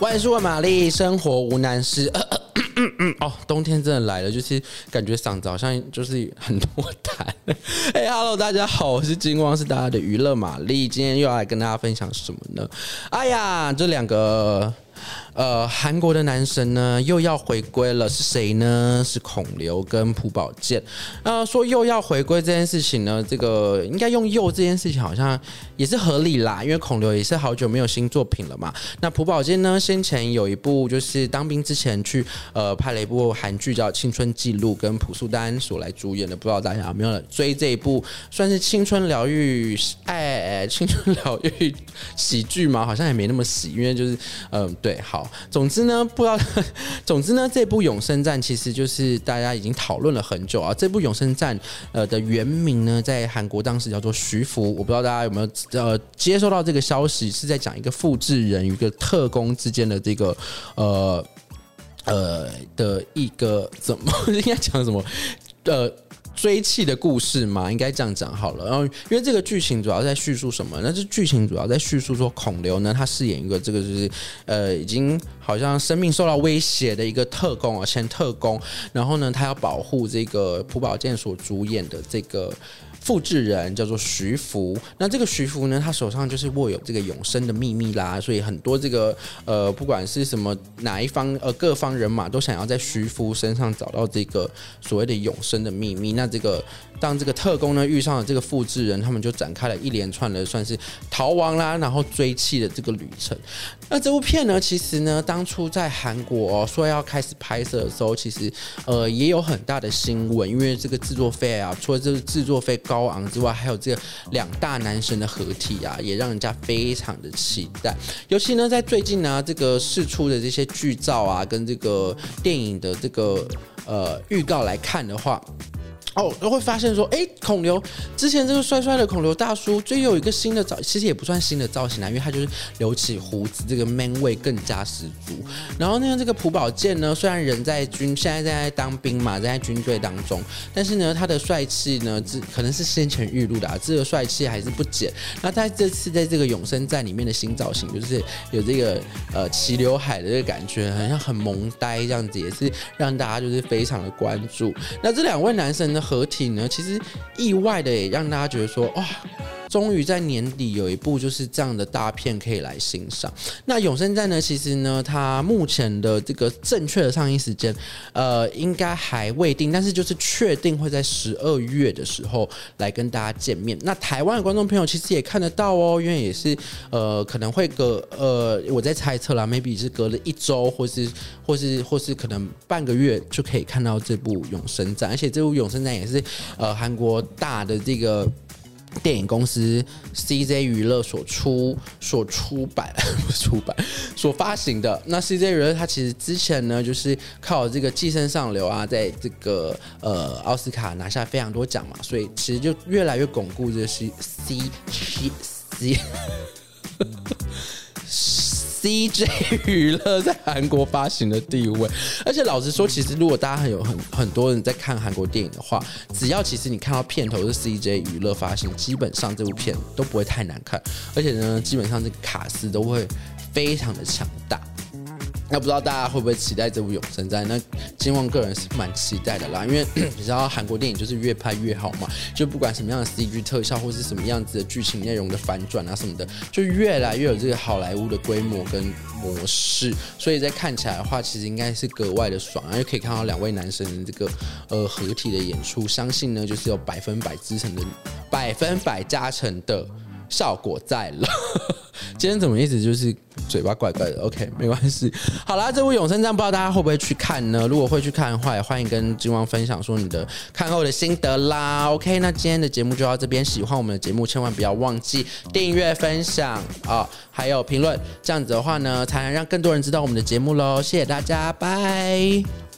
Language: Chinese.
万事问玛丽，生活无难事。呃呃嗯嗯哦，冬天真的来了，就是感觉嗓子好像就是很多痰。哎，Hello，大家好，我是金光，是大家的娱乐玛丽，今天又要来跟大家分享什么呢？哎呀，这两个。呃，韩国的男神呢又要回归了，是谁呢？是孔刘跟朴宝剑。呃，说又要回归这件事情呢，这个应该用又这件事情好像也是合理啦，因为孔刘也是好久没有新作品了嘛。那朴宝剑呢，先前有一部就是当兵之前去呃拍了一部韩剧叫《青春记录》，跟朴素丹所来主演的，不知道大家有没有追这一部算是青春疗愈爱青春疗愈喜剧嘛？好像也没那么喜，因为就是嗯、对，好。总之呢，不知道。总之呢，这部《永生战》其实就是大家已经讨论了很久啊。这部《永生战》呃的原名呢，在韩国当时叫做《徐福》，我不知道大家有没有呃接收到这个消息，是在讲一个复制人与一个特工之间的这个呃呃的一个怎么 应该讲什么呃。追缉的故事嘛，应该这样讲好了。然后，因为这个剧情主要在叙述什么？那这剧情主要在叙述说，孔刘呢，他饰演一个这个就是呃，已经好像生命受到威胁的一个特工啊，前特工。然后呢，他要保护这个朴宝剑所主演的这个。复制人叫做徐福，那这个徐福呢，他手上就是握有这个永生的秘密啦，所以很多这个呃，不管是什么哪一方呃，各方人马都想要在徐福身上找到这个所谓的永生的秘密。那这个当这个特工呢遇上了这个复制人，他们就展开了一连串的算是逃亡啦，然后追妻的这个旅程。那这部片呢，其实呢，当初在韩国、哦、说要开始拍摄的时候，其实呃也有很大的新闻，因为这个制作费啊，除了这个制作费。高昂之外，还有这个两大男神的合体啊，也让人家非常的期待。尤其呢，在最近呢、这个释出的这些剧照啊，跟这个电影的这个呃预告来看的话。哦，都会发现说，哎，孔刘之前这个帅帅的孔刘大叔，就有一个新的造，其实也不算新的造型啦，因为他就是留起胡子，这个 man 味更加十足。然后呢，这个朴宝剑呢，虽然人在军，现在在当兵嘛，在军队当中，但是呢，他的帅气呢，这可能是先前预录的啊，这个帅气还是不减。那他这次在这个永生战里面的新造型，就是有这个呃齐刘海的这个感觉，好像很萌呆这样子，也是让大家就是非常的关注。那这两位男生呢？合体呢，其实意外的也让大家觉得说，哇，终于在年底有一部就是这样的大片可以来欣赏。那《永生战》呢，其实呢，它目前的这个正确的上映时间，呃，应该还未定，但是就是确定会在十二月的时候来跟大家见面。那台湾的观众朋友其实也看得到哦，因为也是呃，可能会隔呃，我在猜测啦，maybe 是隔了一周，或是 或是或是可能半个月就可以看到这部《永生战》，而且这部《永生战》也是呃韩国大的这个。电影公司 CJ 娱乐所出、所出版、出版、所发行的。那 CJ 娱乐它其实之前呢，就是靠这个《寄生上流》啊，在这个呃奥斯卡拿下非常多奖嘛，所以其实就越来越巩固这个 C C C。CJ 娱乐在韩国发行的地位，而且老实说，其实如果大家很有很很多人在看韩国电影的话，只要其实你看到片头是 CJ 娱乐发行，基本上这部片都不会太难看，而且呢，基本上这个卡司都会非常的强大。那不知道大家会不会期待这部《永生战》？那金旺个人是蛮期待的啦，因为 你知道韩国电影就是越拍越好嘛，就不管什么样的 CG 特效或是什么样子的剧情内容的反转啊什么的，就越来越有这个好莱坞的规模跟模式，所以在看起来的话，其实应该是格外的爽，啊，又可以看到两位男神的这个呃合体的演出，相信呢就是有百分百支撑的百分百加成的效果在了。今天怎么一直就是嘴巴怪怪的？OK，没关系。好啦，这部《永生战》不知道大家会不会去看呢？如果会去看的话，也欢迎跟金旺分享说你的看后的心得啦。OK，那今天的节目就到这边。喜欢我们的节目，千万不要忘记订阅、分享啊、还有评论。这样子的话呢，才能让更多人知道我们的节目喽。谢谢大家，拜。